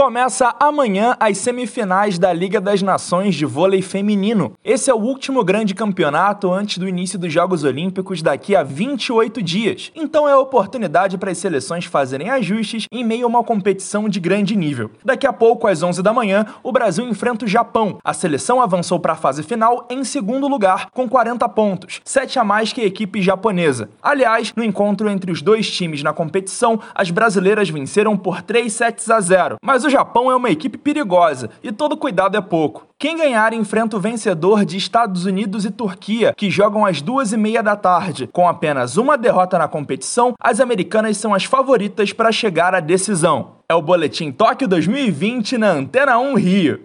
Começa amanhã as semifinais da Liga das Nações de Vôlei Feminino. Esse é o último grande campeonato antes do início dos Jogos Olímpicos daqui a 28 dias. Então é a oportunidade para as seleções fazerem ajustes em meio a uma competição de grande nível. Daqui a pouco, às 11 da manhã, o Brasil enfrenta o Japão. A seleção avançou para a fase final em segundo lugar, com 40 pontos, 7 a mais que a equipe japonesa. Aliás, no encontro entre os dois times na competição, as brasileiras venceram por 3 sets a 0. Mas mas o Japão é uma equipe perigosa e todo cuidado é pouco. Quem ganhar enfrenta o vencedor de Estados Unidos e Turquia, que jogam às duas e meia da tarde. Com apenas uma derrota na competição, as americanas são as favoritas para chegar à decisão. É o Boletim Tóquio 2020 na Antena 1 Rio.